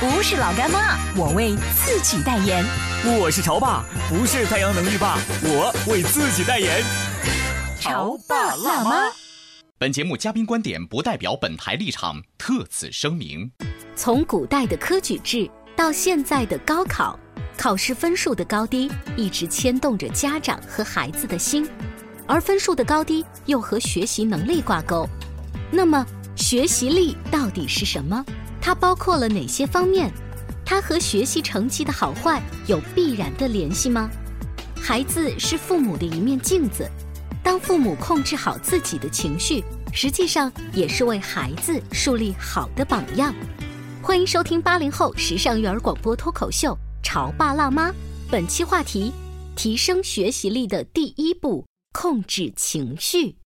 不是老干妈，我为自己代言。我是潮爸，不是太阳能浴霸，我为自己代言。潮爸辣妈。本节目嘉宾观点不代表本台立场，特此声明。从古代的科举制到现在的高考，考试分数的高低一直牵动着家长和孩子的心，而分数的高低又和学习能力挂钩。那么，学习力到底是什么？它包括了哪些方面？它和学习成绩的好坏有必然的联系吗？孩子是父母的一面镜子，当父母控制好自己的情绪，实际上也是为孩子树立好的榜样。欢迎收听八零后时尚育儿广播脱口秀《潮爸辣妈》，本期话题：提升学习力的第一步——控制情绪。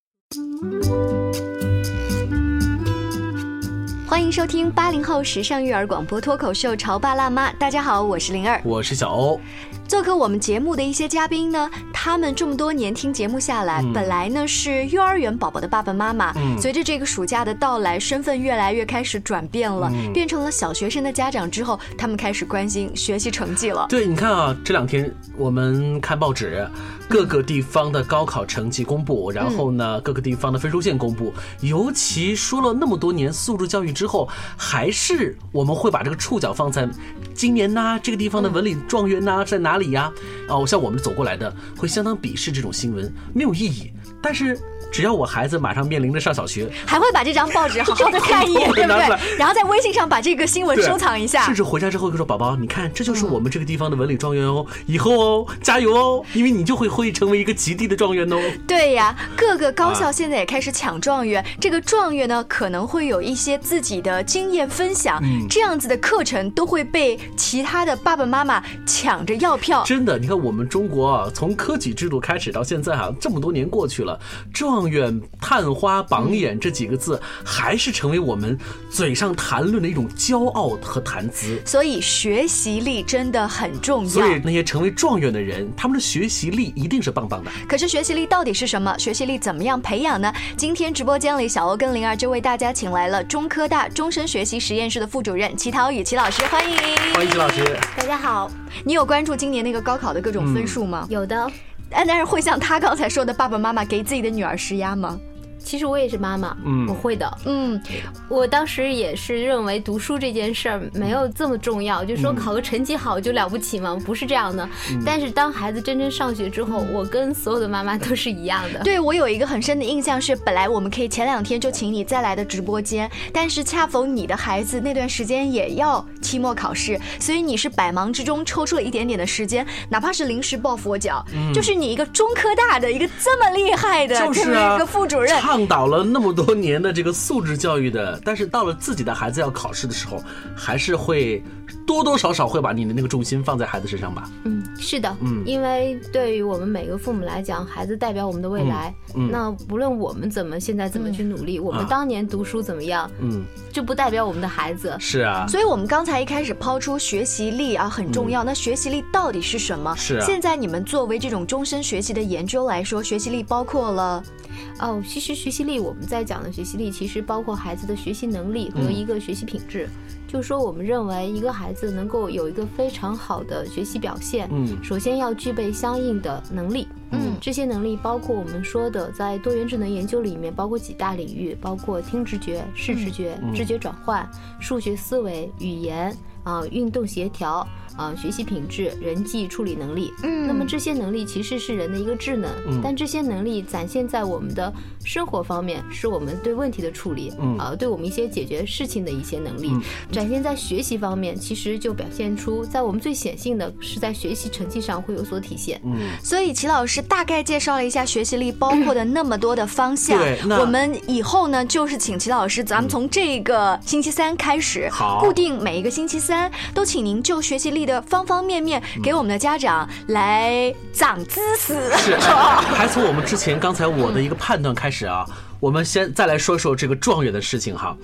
欢迎收听八零后时尚育儿广播脱口秀《潮爸辣妈》，大家好，我是灵儿，我是小欧。做客我们节目的一些嘉宾呢，他们这么多年听节目下来，本来呢是幼儿园宝宝的爸爸妈妈，随着这个暑假的到来，身份越来越开始转变了，变成了小学生的家长之后，他们开始关心学习成绩了。对，你看啊，这两天我们看报纸，各个地方的高考成绩公布，然后呢，各个地方的分数线公布，尤其说了那么多年素质教育之后，还是我们会把这个触角放在今年呐，这个地方的文理状元呐在哪里？呀，哦，像我们走过来的会相当鄙视这种新闻，没有意义。但是只要我孩子马上面临着上小学，还会把这张报纸好好的看一眼，对不对？然后在微信上把这个新闻收藏一下。甚至回家之后就说：“宝宝，你看，这就是我们这个地方的文理状元哦，以后哦，加油哦，因为你就会会成为一个极地的状元哦。”对呀，各个高校现在也开始抢状元，这个状元呢可能会有一些自己的经验分享，这样子的课程都会被其他的爸爸妈妈抢着要票。真的，你看我们中国啊，从科举制度开始到现在哈，这么多年过去了。状元、探花、榜眼这几个字，还是成为我们嘴上谈论的一种骄傲和谈资。所以学习力真的很重要。所以那些成为状元的人，他们的学习力一定是棒棒的。可是学习力到底是什么？学习力怎么样培养呢？今天直播间里，小欧跟灵儿就为大家请来了中科大终身学习实验室的副主任齐涛宇齐老师，欢迎，欢迎齐老师。大家好，你有关注今年那个高考的各种分数吗？有的。哎但是会像他刚才说的，爸爸妈妈给自己的女儿施压吗？其实我也是妈妈，嗯，我会的，嗯，我当时也是认为读书这件事儿没有这么重要，就说考个成绩好就了不起吗？不是这样的。但是当孩子真正上学之后，我跟所有的妈妈都是一样的。对我有一个很深的印象是，本来我们可以前两天就请你再来的直播间，但是恰逢你的孩子那段时间也要期末考试，所以你是百忙之中抽出了一点点的时间，哪怕是临时抱佛脚，就是你一个中科大的一个这么厉害的这么一个副主任。倡导了那么多年的这个素质教育的，但是到了自己的孩子要考试的时候，还是会多多少少会把你的那个重心放在孩子身上吧。嗯，是的，嗯，因为对于我们每个父母来讲，孩子代表我们的未来。嗯，那不论我们怎么现在怎么去努力，我们当年读书怎么样，嗯，就不代表我们的孩子。是啊，所以我们刚才一开始抛出学习力啊很重要。那学习力到底是什么？是啊。现在你们作为这种终身学习的研究来说，学习力包括了。哦，其实学习力我们在讲的学习力，其实包括孩子的学习能力和一个学习品质。就是说，我们认为一个孩子能够有一个非常好的学习表现，嗯，首先要具备相应的能力，嗯，这些能力包括我们说的在多元智能研究里面，包括几大领域，包括听直觉、视直觉、知觉转换、数学思维、语言啊、运动协调啊学习品质、人际处理能力。嗯，那么这些能力其实是人的一个智能，嗯但这些能力展现在我们的生活方面，是我们对问题的处理，啊，对我们一些解决事情的一些能力；展现在学习方面，其实就表现出在我们最显性的是在学习成绩上会有所体现。嗯，所以齐老师大概介绍了一下学习力包括的那么多的方向。对，我们以后呢，就是请齐老师，咱们从这个星期三开始，好，固定每一个星期三都请您就学习力的方方面面给我们的家长来长知识。是，还从我们之前刚才我的一个判断开始啊，我们先再来说说这个状元的事情哈。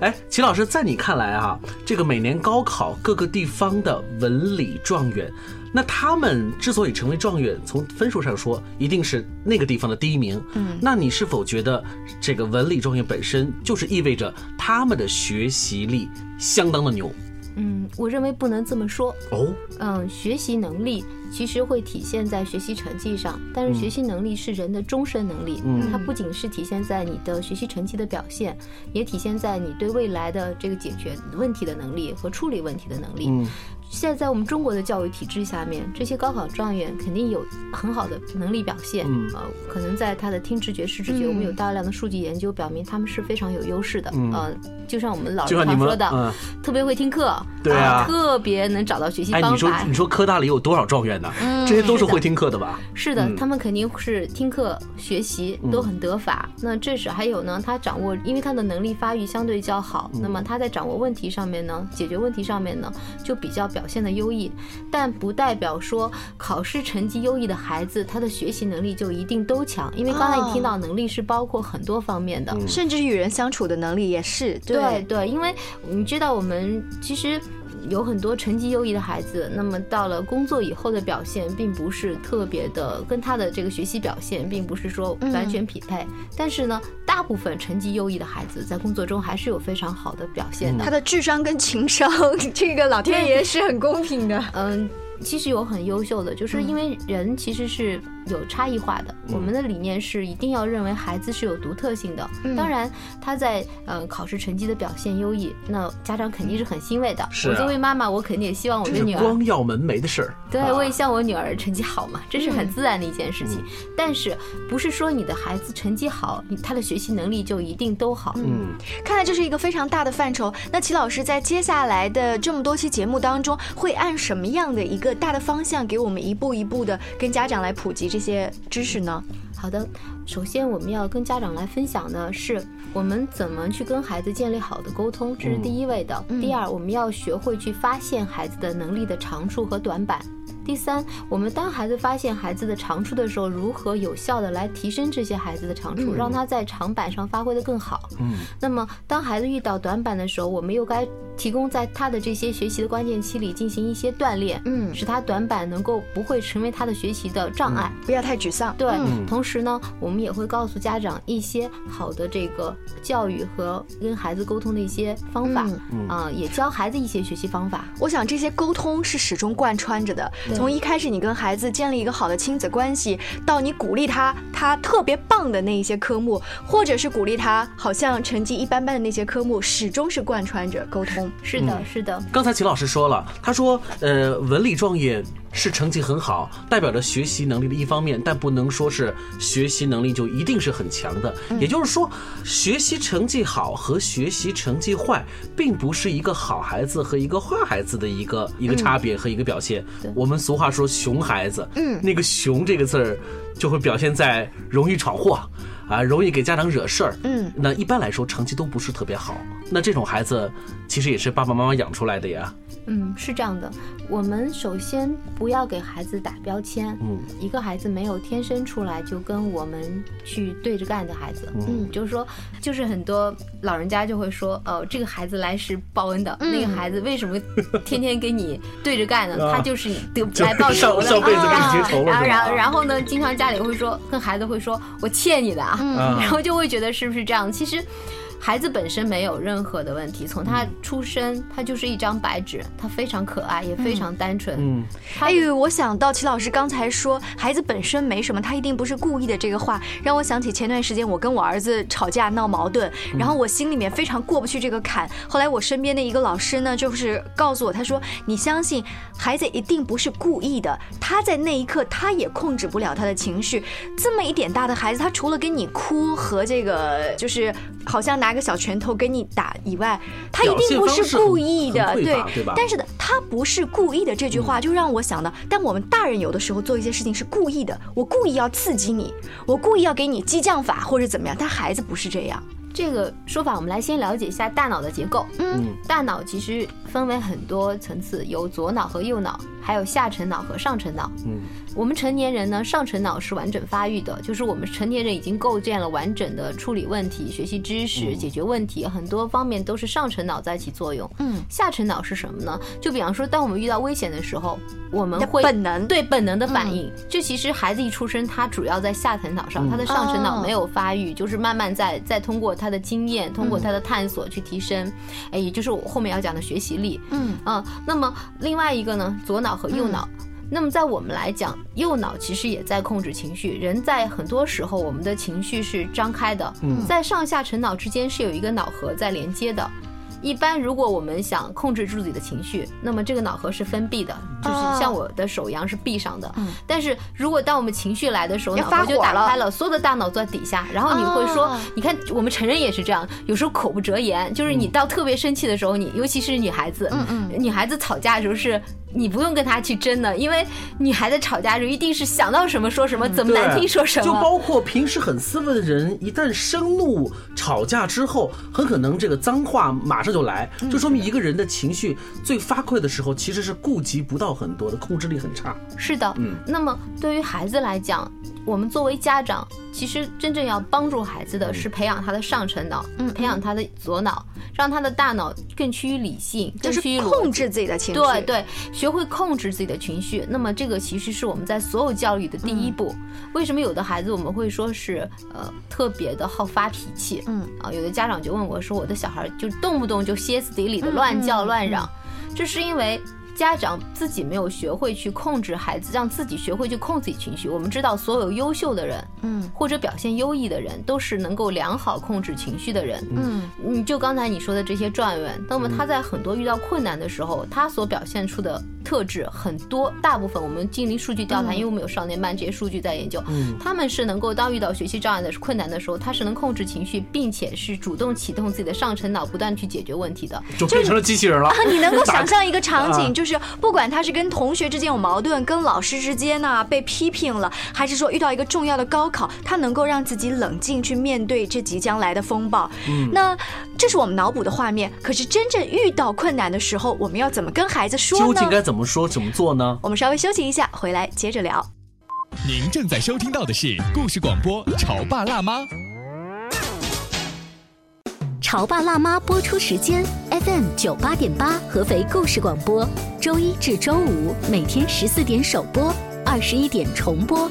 哎，齐老师，在你看来啊，这个每年高考各个地方的文理状元。那他们之所以成为状元，从分数上说，一定是那个地方的第一名。嗯，那你是否觉得这个文理状元本身就是意味着他们的学习力相当的牛？嗯，我认为不能这么说。哦，嗯，学习能力其实会体现在学习成绩上，但是学习能力是人的终身能力。嗯，它不仅是体现在你的学习成绩的表现，也体现在你对未来的这个解决问题的能力和处理问题的能力。嗯。现在在我们中国的教育体制下面，这些高考状元肯定有很好的能力表现，呃，可能在他的听直觉、视直觉，我们有大量的数据研究表明他们是非常有优势的，呃，就像我们老师常说的，特别会听课，对啊，特别能找到学习方法。你说你说科大里有多少状元呢？这些都是会听课的吧？是的，他们肯定是听课学习都很得法。那这是还有呢，他掌握，因为他的能力发育相对较好，那么他在掌握问题上面呢，解决问题上面呢，就比较。表现的优异，但不代表说考试成绩优异的孩子，他的学习能力就一定都强。因为刚才你听到能力是包括很多方面的，甚至与人相处的能力也是。对对，因为你知道，我们其实。有很多成绩优异的孩子，那么到了工作以后的表现，并不是特别的，跟他的这个学习表现，并不是说完全匹配。但是呢，大部分成绩优异的孩子在工作中还是有非常好的表现的。他的智商跟情商，这个老天爷是很公平的。嗯。其实有很优秀的，就是因为人其实是有差异化的。我们的理念是一定要认为孩子是有独特性的。当然，他在呃考试成绩的表现优异，那家长肯定是很欣慰的。我作为妈妈，我肯定也希望我的女儿光耀门楣的事儿。对，我也希望我女儿成绩好嘛，这是很自然的一件事情。但是不是说你的孩子成绩好，你他的学习能力就一定都好？嗯，看来这是一个非常大的范畴。那齐老师在接下来的这么多期节目当中，会按什么样的一个？大的方向给我们一步一步的跟家长来普及这些知识呢？好的，首先我们要跟家长来分享的是我们怎么去跟孩子建立好的沟通，这是第一位的。第二，我们要学会去发现孩子的能力的长处和短板。第三，我们当孩子发现孩子的长处的时候，如何有效的来提升这些孩子的长处，让他在长板上发挥的更好。嗯，那么当孩子遇到短板的时候，我们又该提供在他的这些学习的关键期里进行一些锻炼，嗯，使他短板能够不会成为他的学习的障碍，不要太沮丧。对，同时呢，我们也会告诉家长一些好的这个教育和跟孩子沟通的一些方法，啊，也教孩子一些学习方法。我想这些沟通是始终贯穿着的。从一开始你跟孩子建立一个好的亲子关系，到你鼓励他他特别棒的那一些科目，或者是鼓励他好像成绩一般般的那些科目，始终是贯穿着沟通。是的，是的。刚才秦老师说了，他说，呃，文理状元。是成绩很好，代表着学习能力的一方面，但不能说是学习能力就一定是很强的。也就是说，学习成绩好和学习成绩坏，并不是一个好孩子和一个坏孩子的一个一个差别和一个表现。我们俗话说“熊孩子”，嗯，那个“熊”这个字儿就会表现在容易闯祸，啊，容易给家长惹事儿。嗯，那一般来说成绩都不是特别好。那这种孩子其实也是爸爸妈妈养出来的呀。嗯，是这样的。我们首先不要给孩子打标签。嗯，一个孩子没有天生出来就跟我们去对着干的孩子。嗯，就是说，就是很多老人家就会说，哦，这个孩子来是报恩的，那个孩子为什么天天跟你对着干呢？他就是 得来报仇的。上辈子跟你结仇了。然后，然后，然后呢，经常家里会说，跟孩子会说，我欠你的啊。嗯，然后就会觉得是不是这样？其实。孩子本身没有任何的问题，从他出生，他就是一张白纸，他非常可爱，也非常单纯。嗯，哎呦，我想到齐老师刚才说孩子本身没什么，他一定不是故意的这个话，让我想起前段时间我跟我儿子吵架闹矛盾，然后我心里面非常过不去这个坎。后来我身边的一个老师呢，就是告诉我，他说你相信孩子一定不是故意的，他在那一刻他也控制不了他的情绪。这么一点大的孩子，他除了跟你哭和这个就是好像拿个小拳头跟你打以外，他一定不是故意的，对对？但是的，他不是故意的这句话就让我想到，但我们大人有的时候做一些事情是故意的，我故意要刺激你，我故意要给你激将法或者怎么样，但孩子不是这样。这个说法，我们来先了解一下大脑的结构。嗯，大脑其实分为很多层次，有左脑和右脑。还有下层脑和上层脑。嗯，我们成年人呢，上层脑是完整发育的，就是我们成年人已经构建了完整的处理问题、学习知识、解决问题，很多方面都是上层脑在起作用。嗯，下层脑是什么呢？就比方说，当我们遇到危险的时候，我们会本能对本能的反应。就其实孩子一出生，他主要在下层脑上，他的上层脑没有发育，就是慢慢在在通过他的经验，通过他的探索去提升。哎，也就是我后面要讲的学习力。嗯嗯，那么另外一个呢，左脑。和右脑，那么在我们来讲，右脑其实也在控制情绪。人在很多时候，我们的情绪是张开的，在上下沉脑之间是有一个脑核在连接的。一般，如果我们想控制住自己的情绪，那么这个脑核是封闭的，就是像我的手一样是闭上的。但是如果当我们情绪来的时候，脑核就打开了，所有的大脑在底下。然后你会说，你看我们成人也是这样，有时候口不择言，就是你到特别生气的时候，你尤其是女孩子，女孩子吵架的时候是。你不用跟他去争的，因为女孩子吵架时一定是想到什么说什么，怎么难听说什么。就包括平时很斯文的人，一旦生怒吵架之后，很可能这个脏话马上就来，就说明一个人的情绪最发溃的时候，其实是顾及不到很多的，控制力很差。是的，嗯。那么对于孩子来讲，我们作为家长，其实真正要帮助孩子的是培养他的上层脑，嗯，培养他的左脑，让他的大脑更趋于理性，更趋于控制自己的情绪。对对。学会控制自己的情绪，那么这个其实是我们在所有教育的第一步。为什么有的孩子我们会说是呃特别的好发脾气？嗯啊，有的家长就问我说，我的小孩就动不动就歇斯底里的乱叫乱嚷，这是因为。家长自己没有学会去控制孩子，让自己学会去控制情绪。我们知道，所有优秀的人，嗯，或者表现优异的人，都是能够良好控制情绪的人。嗯，你就刚才你说的这些状元，那么他在很多遇到困难的时候，他所表现出的特质很多，大部分我们进行数据调查，因为我们有少年班这些数据在研究，他们是能够当遇到学习障碍的困难的时候，他是能控制情绪，并且是主动启动自己的上层脑，不断去解决问题的，就变成了机器人了。你能够想象一个场景，就是。是，不管他是跟同学之间有矛盾，跟老师之间呢被批评了，还是说遇到一个重要的高考，他能够让自己冷静去面对这即将来的风暴。嗯，那这是我们脑补的画面。可是真正遇到困难的时候，我们要怎么跟孩子说呢？究竟该怎么说、怎么做呢？我们稍微休息一下，回来接着聊。您正在收听到的是故事广播《潮爸辣妈》。《潮爸辣妈》播出时间：FM 九八点八，合肥故事广播，周一至周五每天十四点首播，二十一点重播。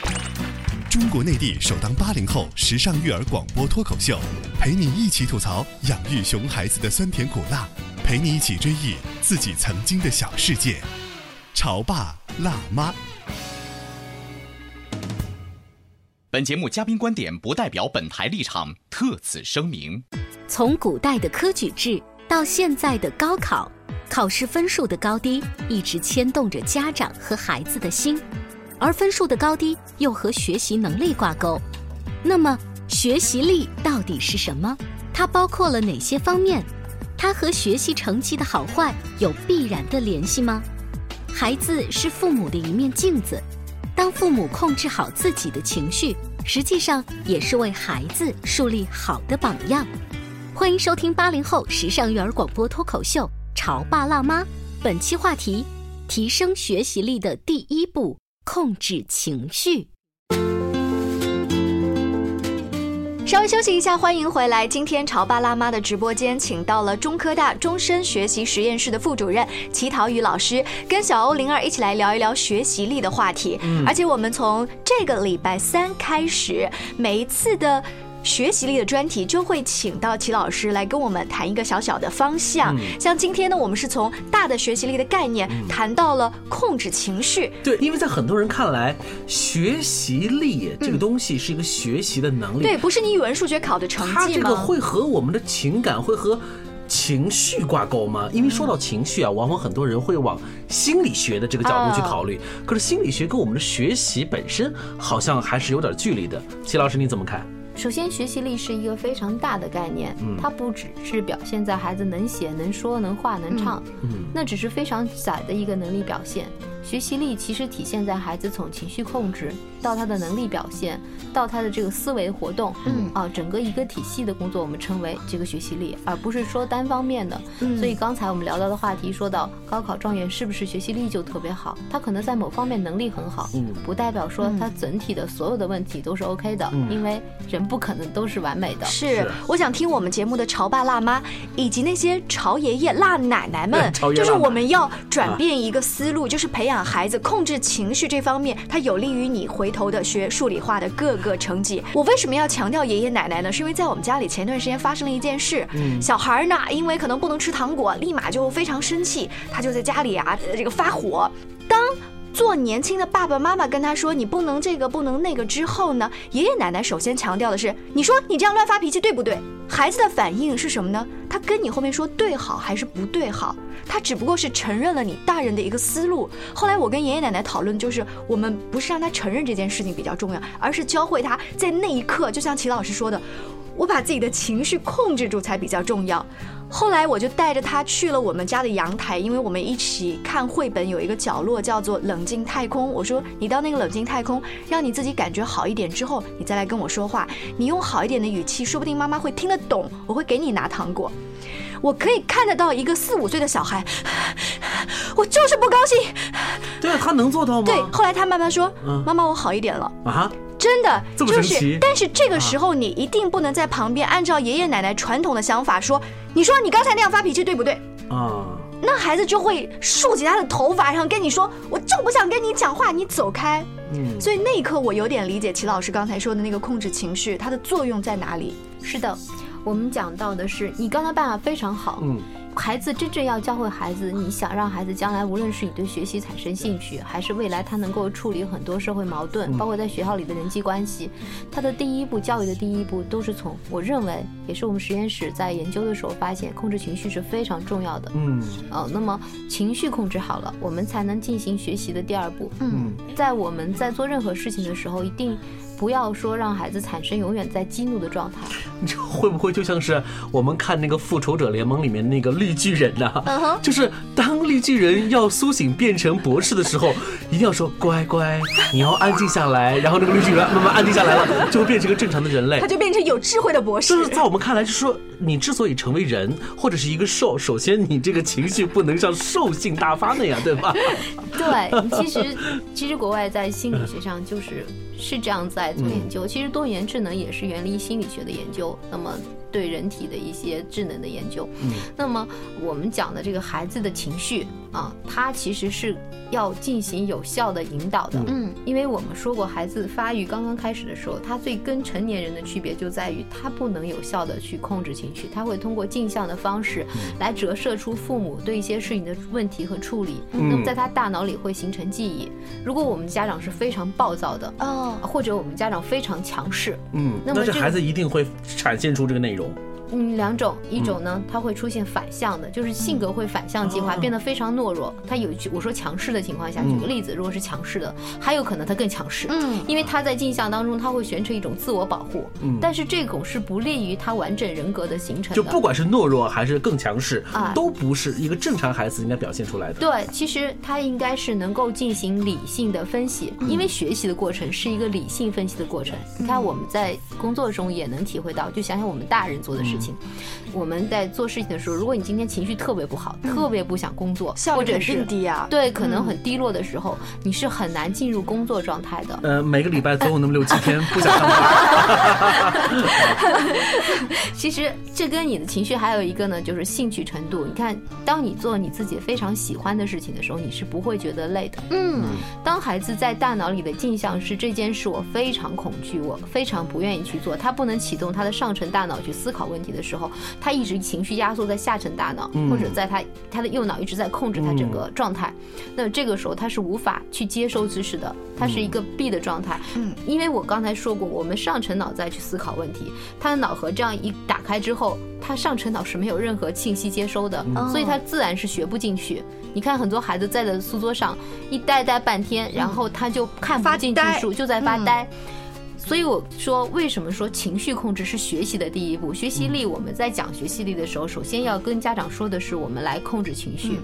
中国内地首档八零后时尚育儿广播脱口秀，陪你一起吐槽养育熊孩子的酸甜苦辣，陪你一起追忆自己曾经的小世界。潮爸辣妈。本节目嘉宾观点不代表本台立场，特此声明。从古代的科举制到现在的高考。考试分数的高低一直牵动着家长和孩子的心，而分数的高低又和学习能力挂钩。那么，学习力到底是什么？它包括了哪些方面？它和学习成绩的好坏有必然的联系吗？孩子是父母的一面镜子，当父母控制好自己的情绪，实际上也是为孩子树立好的榜样。欢迎收听八零后时尚育儿广播脱口秀。潮爸辣妈，本期话题：提升学习力的第一步：控制情绪。稍微休息一下，欢迎回来。今天潮爸辣妈的直播间，请到了中科大终身学习实验室的副主任齐陶宇老师，跟小欧灵儿一起来聊一聊学习力的话题。而且我们从这个礼拜三开始，每一次的。学习力的专题就会请到齐老师来跟我们谈一个小小的方向，像今天呢，我们是从大的学习力的概念谈到了控制情绪。对，因为在很多人看来，学习力这个东西是一个学习的能力，对，不是你语文、数学考的成绩它这个会和我们的情感会和情绪挂钩吗？因为说到情绪啊，往往很多人会往心理学的这个角度去考虑，可是心理学跟我们的学习本身好像还是有点距离的。齐老师你怎么看？首先，学习力是一个非常大的概念，它不只是表现在孩子能写、能说、能画、能唱，那只是非常窄的一个能力表现。学习力其实体现在孩子从情绪控制到他的能力表现，到他的这个思维活动，嗯啊，整个一个体系的工作，我们称为这个学习力，而不是说单方面的。所以刚才我们聊到的话题，说到高考状元是不是学习力就特别好？他可能在某方面能力很好，不代表说他整体的所有的问题都是 OK 的，因为人不可能都是完美的。是，我想听我们节目的潮爸辣妈以及那些潮爷爷辣奶奶们，就是我们要转变一个思路，就是培养。养孩子控制情绪这方面，它有利于你回头的学数理化的各个成绩。我为什么要强调爷爷奶奶呢？是因为在我们家里前段时间发生了一件事，小孩呢，因为可能不能吃糖果，立马就非常生气，他就在家里啊这个发火。当做年轻的爸爸妈妈跟他说你不能这个不能那个之后呢，爷爷奶奶首先强调的是，你说你这样乱发脾气对不对？孩子的反应是什么呢？他跟你后面说对好还是不对好？他只不过是承认了你大人的一个思路。后来我跟爷爷奶奶讨论，就是我们不是让他承认这件事情比较重要，而是教会他在那一刻，就像齐老师说的，我把自己的情绪控制住才比较重要。后来我就带着他去了我们家的阳台，因为我们一起看绘本，有一个角落叫做冷静太空。我说你到那个冷静太空，让你自己感觉好一点之后，你再来跟我说话。你用好一点的语气，说不定妈妈会听得懂。我会给你拿糖果。我可以看得到一个四五岁的小孩，我就是不高兴。对啊，他能做到吗？对。后来他慢慢说：“妈妈，我好一点了。”啊。真的就是，但是这个时候你一定不能在旁边按照爷爷奶奶传统的想法说，你说你刚才那样发脾气对不对？啊，那孩子就会竖起他的头发，然后跟你说，我就不想跟你讲话，你走开。嗯，所以那一刻我有点理解齐老师刚才说的那个控制情绪，它的作用在哪里？是的，我们讲到的是你刚才办法非常好。嗯。孩子真正要教会孩子，你想让孩子将来无论是你对学习产生兴趣，还是未来他能够处理很多社会矛盾，包括在学校里的人际关系，他的第一步教育的第一步都是从我认为也是我们实验室在研究的时候发现，控制情绪是非常重要的。嗯，哦，那么情绪控制好了，我们才能进行学习的第二步。嗯，在我们在做任何事情的时候，一定。不要说让孩子产生永远在激怒的状态，会不会就像是我们看那个复仇者联盟里面那个绿巨人呢？就是当绿巨人要苏醒变成博士的时候，一定要说乖乖，你要安静下来，然后那个绿巨人慢慢安静下来了，就会变成一个正常的人类，他就变成有智慧的博士。就是在我们看来，就是说你之所以成为人或者是一个兽，首先你这个情绪不能像兽性大发那样，对吧？对，其实其实国外在心理学上就是是这样在。做研究，其实多元智能也是源于心理学的研究。那么。对人体的一些智能的研究，嗯，那么我们讲的这个孩子的情绪啊，它其实是要进行有效的引导的，嗯，因为我们说过，孩子发育刚刚开始的时候，他最跟成年人的区别就在于他不能有效的去控制情绪，他会通过镜像的方式来折射出父母对一些事情的问题和处理，那么在他大脑里会形成记忆。如果我们家长是非常暴躁的，哦，或者我们家长非常强势，嗯，那么这孩子一定会展现出这个内容。と。嗯，两种，一种呢，他会出现反向的，就是性格会反向进化，变得非常懦弱。他有我说强势的情况下，举个例子，如果是强势的，还有可能他更强势，嗯，因为他在镜像当中，他会形成一种自我保护，嗯，但是这种是不利于他完整人格的形成。就不管是懦弱还是更强势啊，都不是一个正常孩子应该表现出来的。对，其实他应该是能够进行理性的分析，因为学习的过程是一个理性分析的过程。你看我们在工作中也能体会到，就想想我们大人做的事情。情。我们在做事情的时候，如果你今天情绪特别不好，特别不想工作，或者是低啊，对，可能很低落的时候，你是很难进入工作状态的。呃，每个礼拜总有那么六七天不想上班。其实这跟你的情绪还有一个呢，就是兴趣程度。你看，当你做你自己非常喜欢的事情的时候，你是不会觉得累的。嗯，当孩子在大脑里的镜像是这件事，我非常恐惧，我非常不愿意去做，他不能启动他的上层大脑去思考问题的时候。他一直情绪压缩在下层大脑，或者在他他的右脑一直在控制他整个状态。那这个时候他是无法去接收知识的，他是一个闭的状态。嗯，因为我刚才说过，我们上层脑在去思考问题，他的脑核这样一打开之后，他上层脑是没有任何信息接收的，所以他自然是学不进去。你看很多孩子在的书桌上一呆呆半天，然后他就看不进去书，就在发呆。所以我说，为什么说情绪控制是学习的第一步？学习力，我们在讲学习力的时候，首先要跟家长说的是，我们来控制情绪。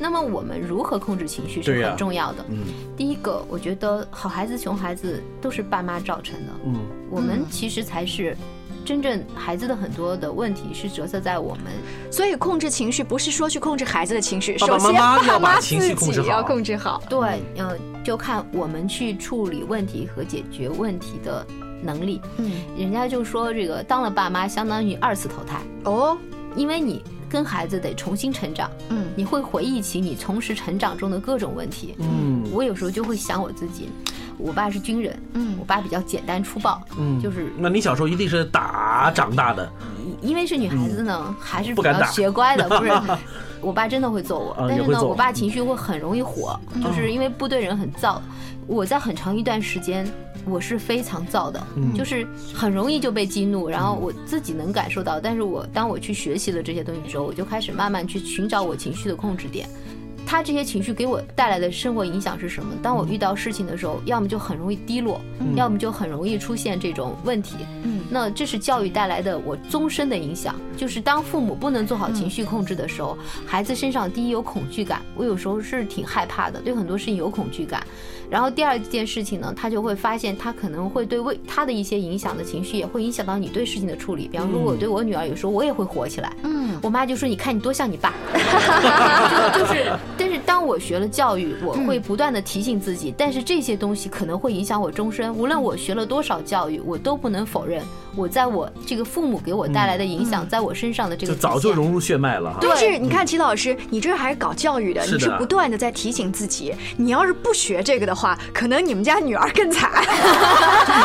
那么我们如何控制情绪是很重要的。嗯，第一个，我觉得好孩子、熊孩子都是爸妈造成的。嗯，我们其实才是。真正孩子的很多的问题是折射在我们，所以控制情绪不是说去控制孩子的情绪，首先爸妈自己要控制好。对，嗯，就看我们去处理问题和解决问题的能力。嗯，人家就说这个当了爸妈相当于二次投胎哦，因为你跟孩子得重新成长。嗯，你会回忆起你从时成长中的各种问题。嗯，我有时候就会想我自己。我爸是军人，嗯，我爸比较简单粗暴，嗯，就是。那你小时候一定是打长大的，因为是女孩子呢，还是比较学乖的，不是？我爸真的会揍我，但是呢，我爸情绪会很容易火，就是因为部队人很燥。我在很长一段时间，我是非常燥的，就是很容易就被激怒，然后我自己能感受到。但是我当我去学习了这些东西之后，我就开始慢慢去寻找我情绪的控制点。他这些情绪给我带来的生活影响是什么？当我遇到事情的时候，要么就很容易低落，要么就很容易出现这种问题。嗯，那这是教育带来的我终身的影响。就是当父母不能做好情绪控制的时候，孩子身上第一有恐惧感，我有时候是挺害怕的，对很多事情有恐惧感。然后第二件事情呢，他就会发现他可能会对为他的一些影响的情绪，也会影响到你对事情的处理。比方说，我对我女儿有时候我也会火起来。嗯，我妈就说：“你看你多像你爸。”就是，但是当我学了教育，我会不断的提醒自己，但是这些东西可能会影响我终身。无论我学了多少教育，我都不能否认。我在我这个父母给我带来的影响，在我身上的这个，就早就融入血脉了。但是你看，齐老师，你这还是搞教育的，你是不断的在提醒自己。你要是不学这个的话，可能你们家女儿更惨。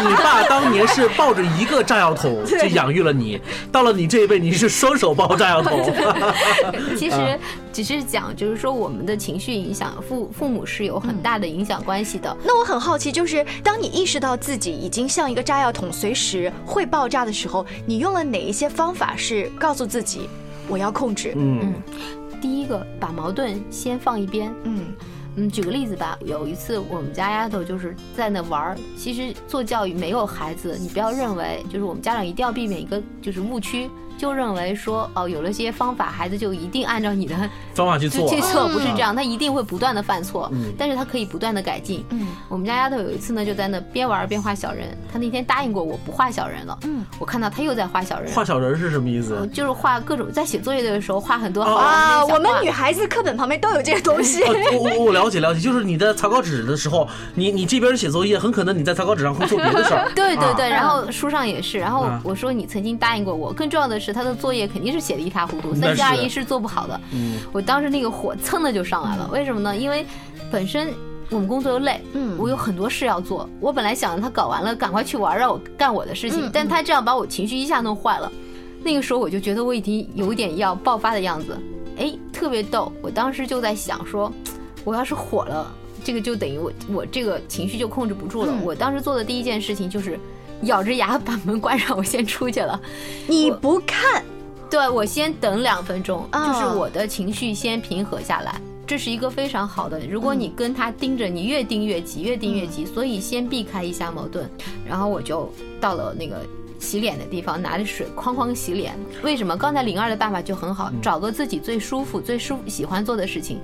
你爸当年是抱着一个炸药桶 就养育了你，到了你这一辈，你是双手抱炸药桶。其实只是讲，就是说我们的情绪影响父父母是有很大的影响关系的。那我很好奇，就是当你意识到自己已经像一个炸药桶，随时会爆。炸的时候，你用了哪一些方法是告诉自己我要控制？嗯，第一个把矛盾先放一边。嗯嗯，举个例子吧，有一次我们家丫头就是在那玩儿。其实做教育没有孩子，你不要认为就是我们家长一定要避免一个就是误区。就认为说哦，有了些方法，孩子就一定按照你的 方法去做。去错不是这样，他一定会不断的犯错，但是他可以不断的改进。嗯，我们家丫头有一次呢，就在那边玩边画小人。他那天答应过我不画小人了。嗯，我看到他又在画小人。画小人是什么意思？就是画各种在写作业的时候画很多啊。我们女孩子课本旁边都有这些东西。我我我了解了解，就是你的草稿纸的时候，你你这边写作业，很可能你在草稿纸上会做别的事儿。对对对，然后书上也是。然后我说你曾经答应过我，更重要的是他的作业肯定。是写的一塌糊涂，三加二一是做不好的。嗯，我当时那个火蹭的就上来了。为什么呢？因为本身我们工作又累，嗯，我有很多事要做。我本来想着他搞完了赶快去玩，让我干我的事情，但他这样把我情绪一下弄坏了。那个时候我就觉得我已经有点要爆发的样子。哎，特别逗。我当时就在想说，我要是火了，这个就等于我我这个情绪就控制不住了。我当时做的第一件事情就是咬着牙把门关上，我先出去了。你不看。对，我先等两分钟，就是我的情绪先平和下来，这是一个非常好的。如果你跟他盯着，你越盯越急，越盯越急，所以先避开一下矛盾。然后我就到了那个洗脸的地方拿着水哐哐洗脸。为什么？刚才灵儿的办法就很好，找个自己最舒服、最舒喜欢做的事情。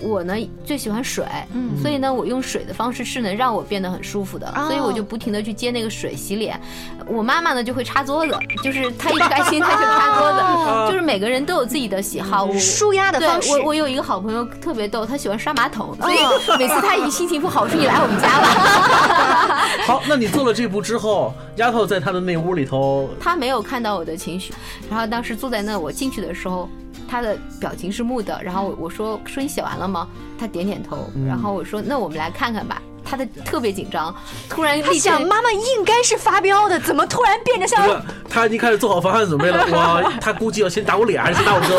我呢最喜欢水，嗯，所以呢我用水的方式是能让我变得很舒服的，所以我就不停的去接那个水洗脸。我妈妈呢就会擦桌子，就是她一不开心她就擦桌子，就是每个人都有自己的喜好，舒压的方式。我我有一个好朋友特别逗，他喜欢刷马桶，所以每次他一心情不好，我说你来我们家吧。好，那你做了这步之后，丫头在她的那屋里头，她没有看到我的情绪，然后当时坐在那，我进去的时候。他的表情是木的，然后我说说你写完了吗？他点点头，然后我说那我们来看看吧。他的特别紧张，突然他想妈妈应该是发飙的，怎么突然变得像？他已经开始做好防范准备了。哇，他估计要先打我脸还是先打我哥？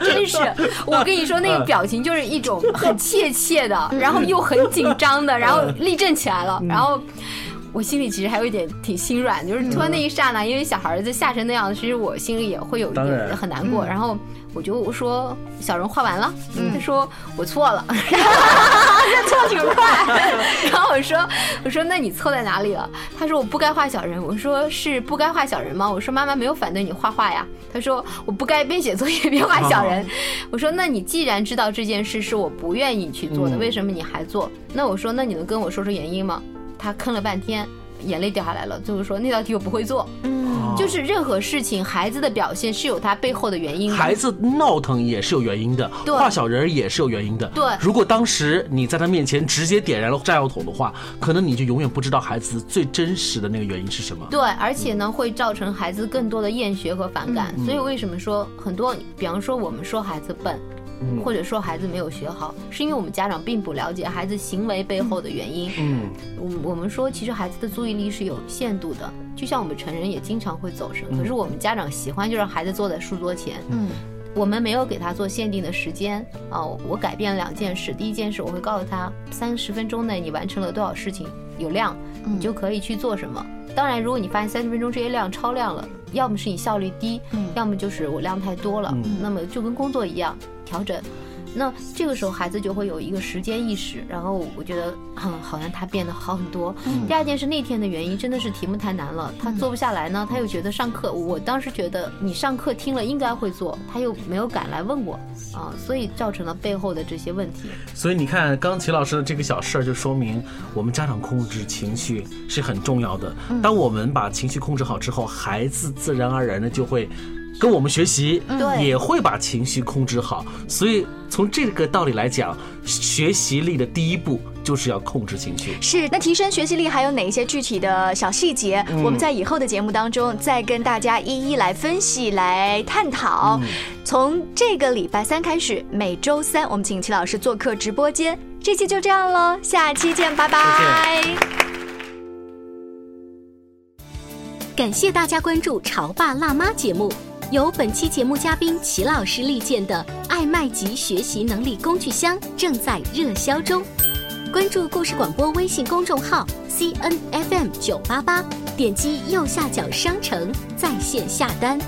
真是，我跟你说那个表情就是一种很怯怯的，然后又很紧张的，然后立正起来了，然后。我心里其实还有一点挺心软，就是突然那一刹那，因为小孩子吓成那样，其实我心里也会有一点很难过。然后我就说：“小人画完了。”他说：“我错了。”他错挺快。然后我说：“ 我说那你错在哪里了？”他说：“我不该画小人。”我说：“是不该画小人吗？”我说：“妈妈没有反对你画画呀。”他说：“我不该边写作业边画小人。”我说：“那你既然知道这件事是我不愿意去做的，为什么你还做？”那我说：“那你能跟我说说原因吗？”他坑了半天，眼泪掉下来了，最后说那道题我不会做。嗯，就是任何事情，孩子的表现是有他背后的原因的。孩子闹腾也是有原因的，画小人也是有原因的。对，如果当时你在他面前直接点燃了炸药桶的话，可能你就永远不知道孩子最真实的那个原因是什么。对，而且呢，会造成孩子更多的厌学和反感。所以为什么说很多，比方说我们说孩子笨。或者说孩子没有学好，是因为我们家长并不了解孩子行为背后的原因。嗯，我我们说其实孩子的注意力是有限度的，就像我们成人也经常会走神。可是我们家长喜欢就让孩子坐在书桌前。嗯，我们没有给他做限定的时间啊。我改变了两件事，第一件事我会告诉他，三十分钟内你完成了多少事情，有量，你就可以去做什么。当然，如果你发现三十分钟这些量超量了，要么是你效率低，要么就是我量太多了。那么就跟工作一样。调整，那这个时候孩子就会有一个时间意识，然后我觉得，嗯，好像他变得好很多。第二件是那天的原因，真的是题目太难了，他做不下来呢。他又觉得上课，我当时觉得你上课听了应该会做，他又没有敢来问我，啊，所以造成了背后的这些问题。所以你看，刚齐老师的这个小事儿，就说明我们家长控制情绪是很重要的。当我们把情绪控制好之后，孩子自然而然的就会。跟我们学习，也会把情绪控制好。所以从这个道理来讲，学习力的第一步就是要控制情绪。是，那提升学习力还有哪一些具体的小细节？我们在以后的节目当中再跟大家一一来分析、来探讨。从这个礼拜三开始，每周三我们请齐老师做客直播间。这期就这样喽，下期见，拜拜。感谢大家关注《潮爸辣妈》节目。由本期节目嘉宾齐老师力荐的爱麦吉学习能力工具箱正在热销中，关注故事广播微信公众号 C N F M 九八八，点击右下角商城在线下单。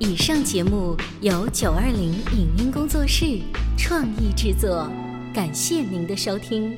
以上节目由九二零影音工作室创意制作，感谢您的收听。